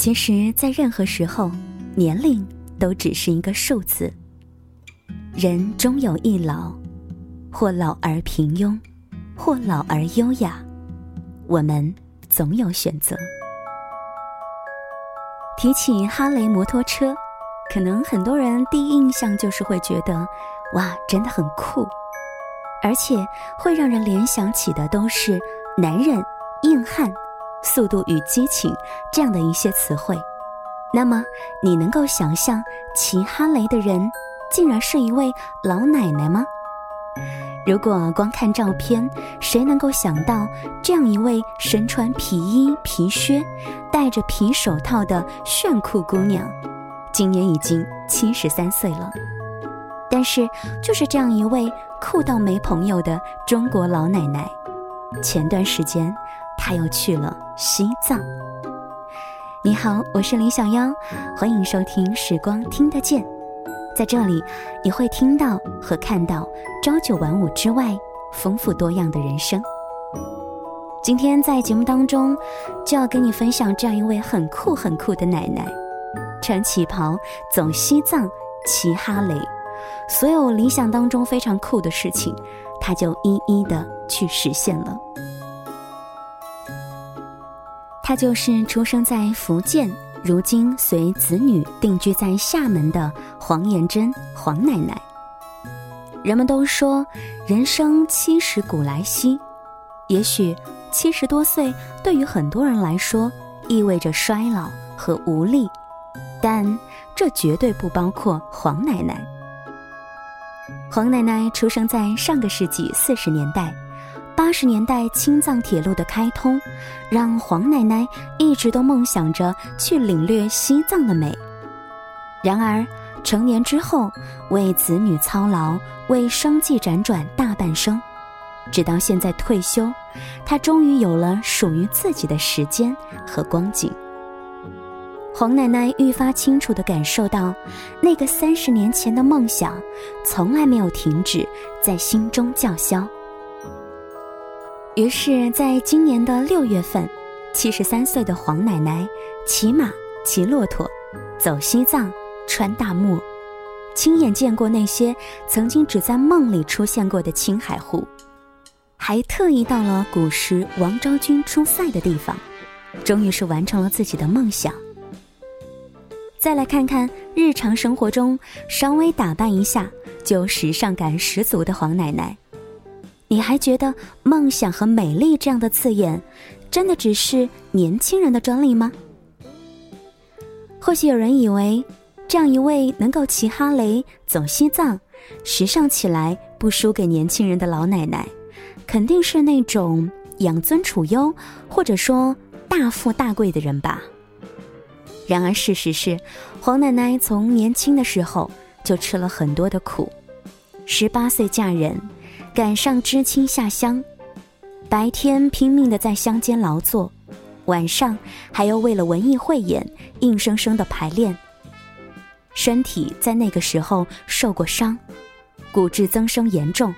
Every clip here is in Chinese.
其实，在任何时候，年龄都只是一个数字。人终有一老，或老而平庸，或老而优雅。我们总有选择。提起哈雷摩托车，可能很多人第一印象就是会觉得，哇，真的很酷，而且会让人联想起的都是男人、硬汉、速度与激情这样的一些词汇。那么，你能够想象骑哈雷的人竟然是一位老奶奶吗？如果光看照片，谁能够想到这样一位身穿皮衣皮靴、戴着皮手套的炫酷姑娘，今年已经七十三岁了？但是，就是这样一位酷到没朋友的中国老奶奶，前段时间他又去了西藏。你好，我是李小妖，欢迎收听《时光听得见》。在这里，你会听到和看到朝九晚五之外丰富多样的人生。今天在节目当中，就要跟你分享这样一位很酷很酷的奶奶，穿旗袍走西藏，骑哈雷，所有理想当中非常酷的事情，她就一一的去实现了。她就是出生在福建。如今随子女定居在厦门的黄延珍黄奶奶。人们都说，人生七十古来稀，也许七十多岁对于很多人来说意味着衰老和无力，但这绝对不包括黄奶奶。黄奶奶出生在上个世纪四十年代。八十年代青藏铁路的开通，让黄奶奶一直都梦想着去领略西藏的美。然而，成年之后为子女操劳，为生计辗转大半生，直到现在退休，她终于有了属于自己的时间和光景。黄奶奶愈发清楚地感受到，那个三十年前的梦想，从来没有停止在心中叫嚣。于是，在今年的六月份，七十三岁的黄奶奶骑马、骑骆驼，走西藏，穿大漠，亲眼见过那些曾经只在梦里出现过的青海湖，还特意到了古时王昭君出塞的地方，终于是完成了自己的梦想。再来看看日常生活中稍微打扮一下就时尚感十足的黄奶奶。你还觉得梦想和美丽这样的字眼，真的只是年轻人的专利吗？或许有人以为，这样一位能够骑哈雷走西藏、时尚起来不输给年轻人的老奶奶，肯定是那种养尊处优或者说大富大贵的人吧。然而事实是，黄奶奶从年轻的时候就吃了很多的苦，十八岁嫁人。赶上知青下乡，白天拼命的在乡间劳作，晚上还要为了文艺汇演硬生生的排练。身体在那个时候受过伤，骨质增生严重。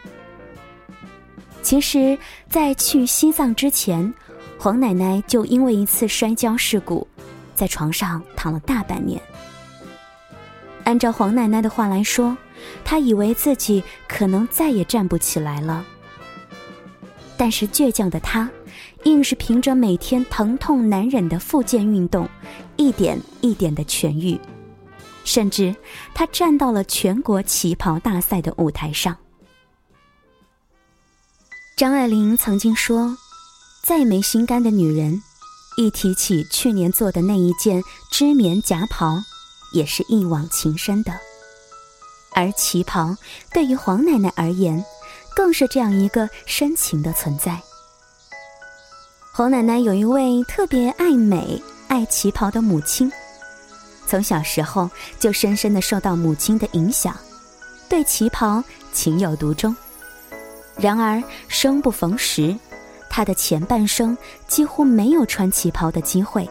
其实，在去西藏之前，黄奶奶就因为一次摔跤事故，在床上躺了大半年。按照黄奶奶的话来说。他以为自己可能再也站不起来了，但是倔强的他，硬是凭着每天疼痛难忍的复健运动，一点一点的痊愈，甚至他站到了全国旗袍大赛的舞台上。张爱玲曾经说：“再没心肝的女人，一提起去年做的那一件织棉夹袍，也是一往情深的。”而旗袍对于黄奶奶而言，更是这样一个深情的存在。黄奶奶有一位特别爱美、爱旗袍的母亲，从小时候就深深的受到母亲的影响，对旗袍情有独钟。然而生不逢时，她的前半生几乎没有穿旗袍的机会。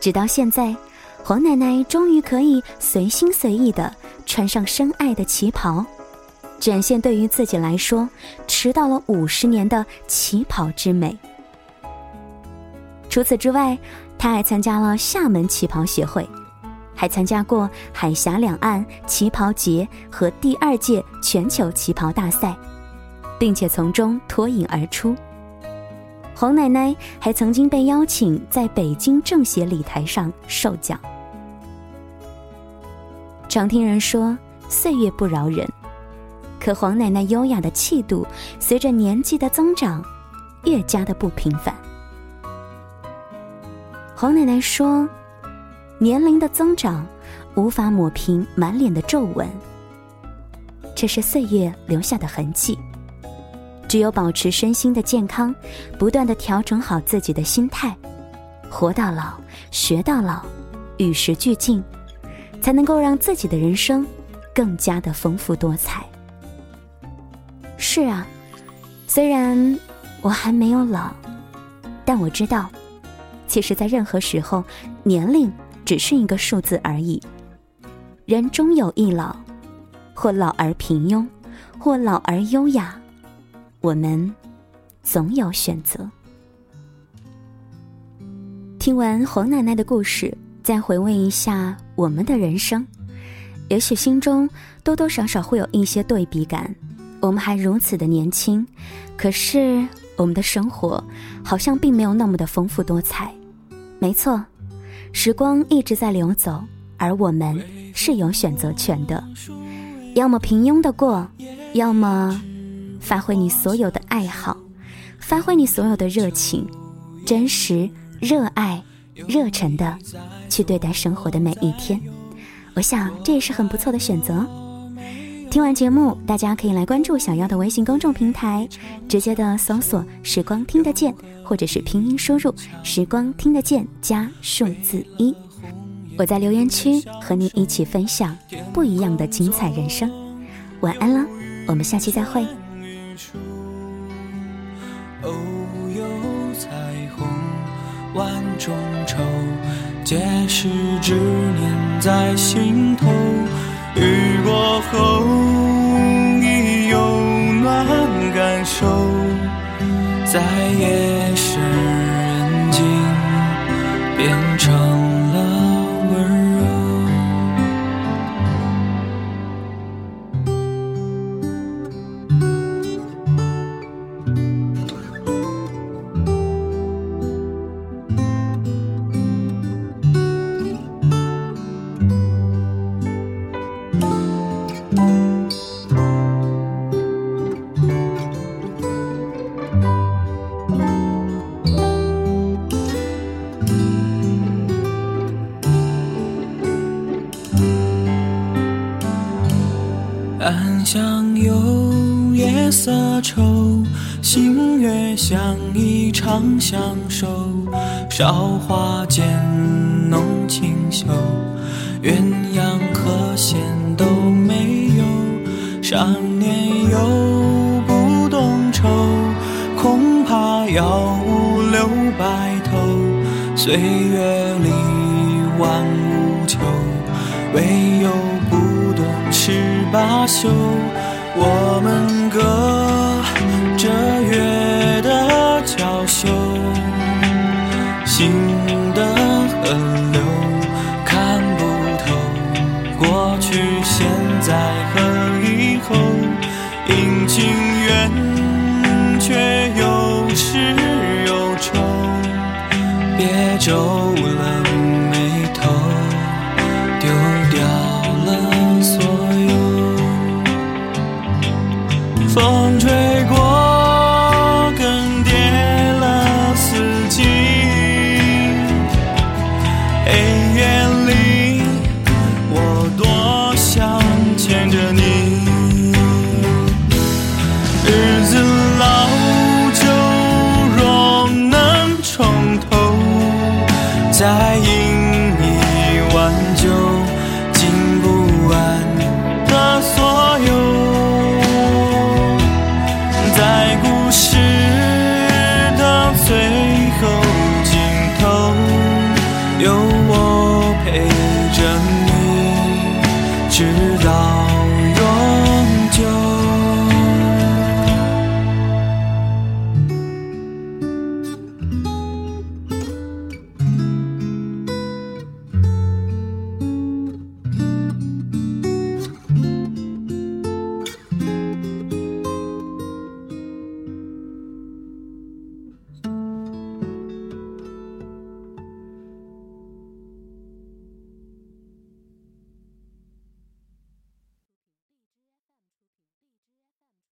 直到现在，黄奶奶终于可以随心随意的。穿上深爱的旗袍，展现对于自己来说迟到了五十年的旗袍之美。除此之外，她还参加了厦门旗袍协会，还参加过海峡两岸旗袍节和第二届全球旗袍大赛，并且从中脱颖而出。黄奶奶还曾经被邀请在北京政协礼台上受奖。常听人说岁月不饶人，可黄奶奶优雅的气度随着年纪的增长，越加的不平凡。黄奶奶说：“年龄的增长无法抹平满脸的皱纹，这是岁月留下的痕迹。”只有保持身心的健康，不断的调整好自己的心态，活到老，学到老，与时俱进，才能够让自己的人生更加的丰富多彩。是啊，虽然我还没有老，但我知道，其实，在任何时候，年龄只是一个数字而已。人终有一老，或老而平庸，或老而优雅。我们总有选择。听完黄奶奶的故事，再回味一下我们的人生，也许心中多多少少会有一些对比感。我们还如此的年轻，可是我们的生活好像并没有那么的丰富多彩。没错，时光一直在流走，而我们是有选择权的，要么平庸的过，要么。发挥你所有的爱好，发挥你所有的热情，真实、热爱、热忱的去对待生活的每一天。我想这也是很不错的选择。听完节目，大家可以来关注小妖的微信公众平台，直接的搜索“时光听得见”或者是拼音输入“时光听得见”加数字一。我在留言区和你一起分享不一样的精彩人生。晚安了，我们下期再会。中愁，皆是执念在心头。雨过后，你有暖感受，在夜乡有夜色愁，星月相依长相守。韶华渐浓清秀，鸳鸯和弦都没有。少年又不懂愁，恐怕要五留白头。岁月里万物求，唯有。罢休，我们隔着月的娇羞，心的河流